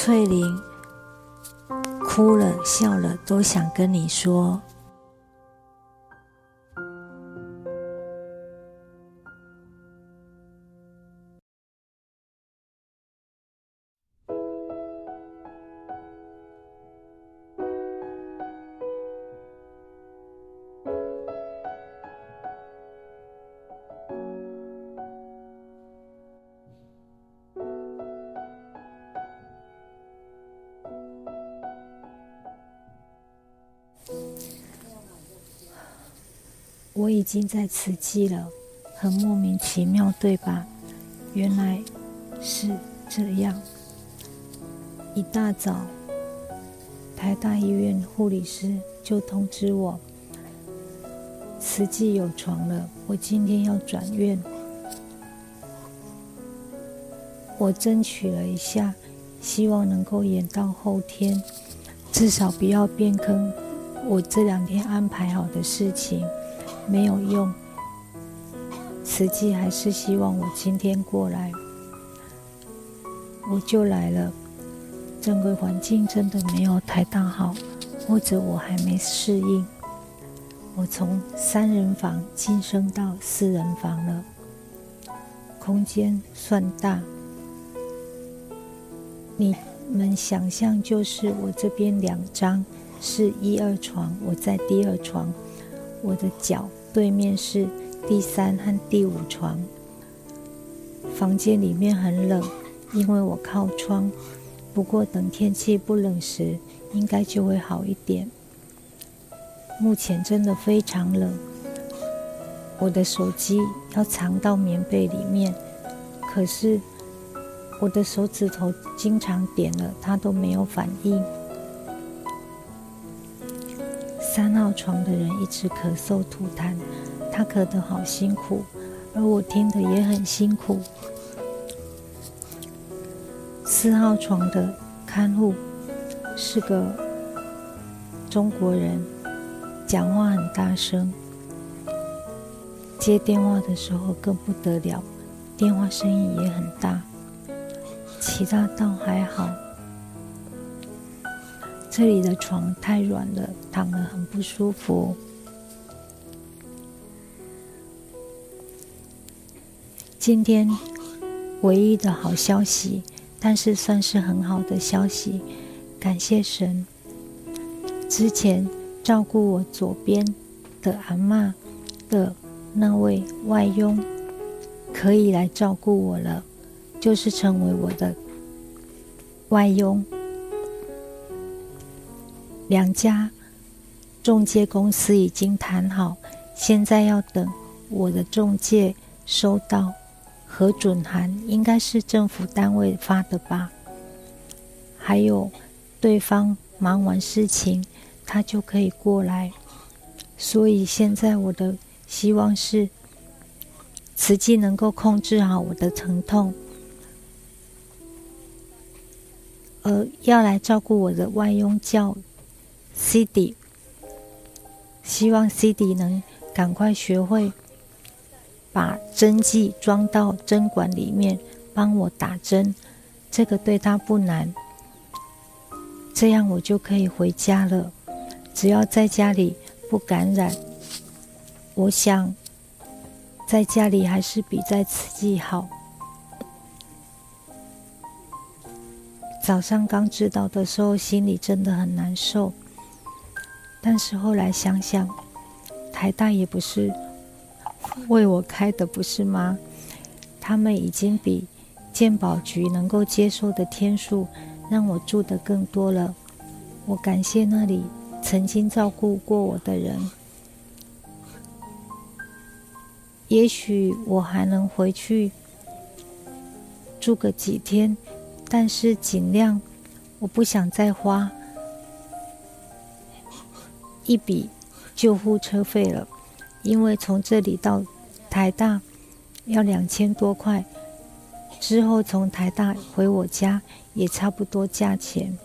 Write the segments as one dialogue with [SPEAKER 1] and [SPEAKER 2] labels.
[SPEAKER 1] 翠玲哭了笑了，都想跟你说。我已经在慈济了，很莫名其妙，对吧？原来是这样。一大早，台大医院护理师就通知我，慈济有床了，我今天要转院。我争取了一下，希望能够延到后天，至少不要变更我这两天安排好的事情。没有用，慈济还是希望我今天过来，我就来了。整个环境真的没有太大好，或者我还没适应。我从三人房晋升到四人房了，空间算大。你们想象就是我这边两张是一二床，我在第二床，我的脚。对面是第三和第五床，房间里面很冷，因为我靠窗。不过等天气不冷时，应该就会好一点。目前真的非常冷，我的手机要藏到棉被里面，可是我的手指头经常点了，它都没有反应。三号床的人一直咳嗽吐痰，他咳得好辛苦，而我听得也很辛苦。四号床的看护是个中国人，讲话很大声，接电话的时候更不得了，电话声音也很大。其他倒还好。这里的床太软了，躺得很不舒服。今天唯一的好消息，但是算是很好的消息，感谢神。之前照顾我左边的阿妈的那位外佣，可以来照顾我了，就是成为我的外佣。两家中介公司已经谈好，现在要等我的中介收到核准函，应该是政府单位发的吧。还有对方忙完事情，他就可以过来。所以现在我的希望是，慈济能够控制好我的疼痛，呃，要来照顾我的外佣叫。C D，希望 C D 能赶快学会把针剂装到针管里面，帮我打针。这个对他不难，这样我就可以回家了。只要在家里不感染，我想在家里还是比在此地好。早上刚知道的时候，心里真的很难受。但是后来想想，台大也不是为我开的，不是吗？他们已经比健保局能够接受的天数让我住的更多了。我感谢那里曾经照顾过我的人。也许我还能回去住个几天，但是尽量我不想再花。一笔救护车费了，因为从这里到台大要两千多块，之后从台大回我家也差不多价钱。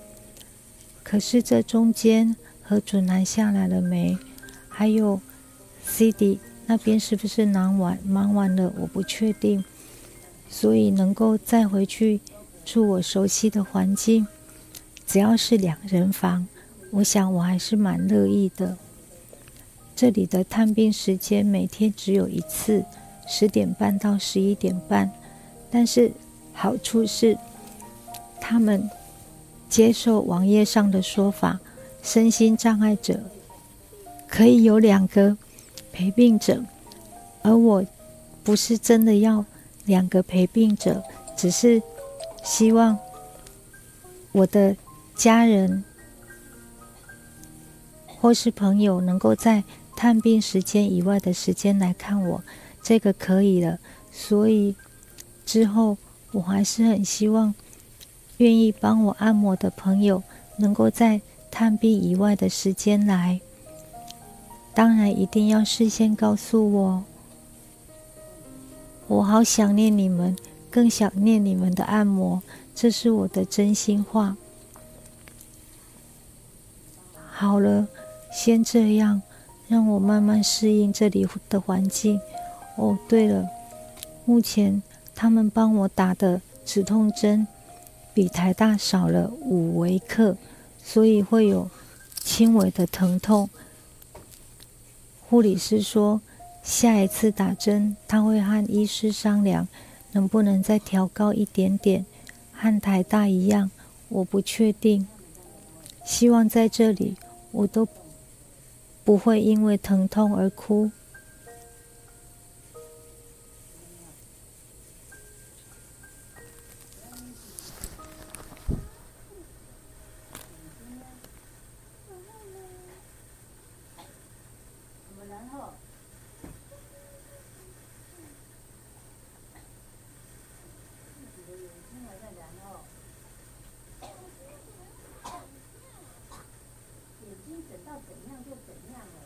[SPEAKER 1] 可是这中间核准南下来了没？还有 CD 那边是不是忙完？忙完了我不确定，所以能够再回去住我熟悉的环境，只要是两人房，我想我还是蛮乐意的。这里的探病时间每天只有一次，十点半到十一点半，但是好处是，他们接受网页上的说法，身心障碍者可以有两个陪病者，而我不是真的要两个陪病者，只是希望我的家人或是朋友能够在。探病时间以外的时间来看我，这个可以了。所以之后我还是很希望，愿意帮我按摩的朋友能够在探病以外的时间来。当然一定要事先告诉我。我好想念你们，更想念你们的按摩，这是我的真心话。好了，先这样。让我慢慢适应这里的环境。哦，对了，目前他们帮我打的止痛针比台大少了五微克，所以会有轻微的疼痛。护理师说，下一次打针他会和医师商量，能不能再调高一点点，和台大一样。我不确定，希望在这里我都。不会因为疼痛而哭。到怎样就怎样了